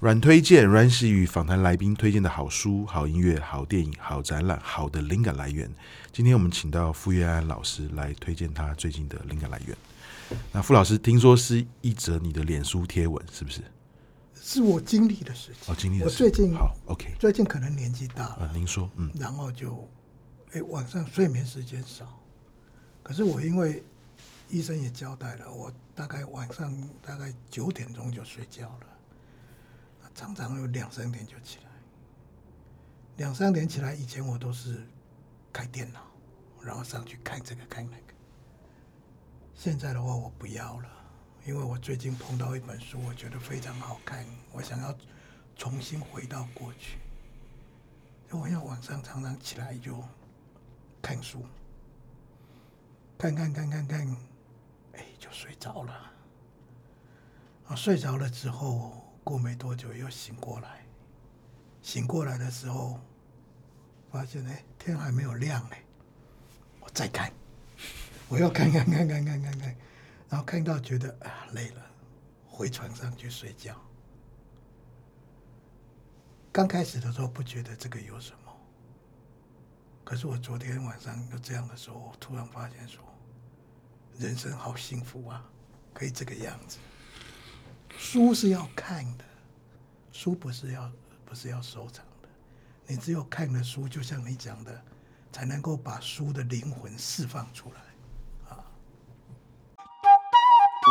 软推荐，阮是与访谈来宾推荐的好书、好音乐、好电影、好展览、好的灵感来源。今天我们请到傅月安老师来推荐他最近的灵感来源。那傅老师，听说是一则你的脸书贴文，是不是？是我经历的事情。哦，经历的事情。我最近好，OK。最近可能年纪大了。呃，您说，嗯。然后就，哎，晚上睡眠时间少。可是我因为医生也交代了，我大概晚上大概九点钟就睡觉了。常常有两三点就起来，两三点起来以前我都是开电脑，然后上去看这个看那个。现在的话我不要了，因为我最近碰到一本书，我觉得非常好看，我想要重新回到过去。我要晚上常常起来就看书，看看看看看，哎，就睡着了。啊，睡着了之后。过没多久又醒过来，醒过来的时候，发现哎，天还没有亮哎，我再看，我要看看看看看看看，然后看到觉得啊累了，回床上去睡觉。刚开始的时候不觉得这个有什么，可是我昨天晚上就这样的时候，我突然发现说，人生好幸福啊，可以这个样子。书是要看的，书不是要不是要收藏的。你只有看了书，就像你讲的，才能够把书的灵魂释放出来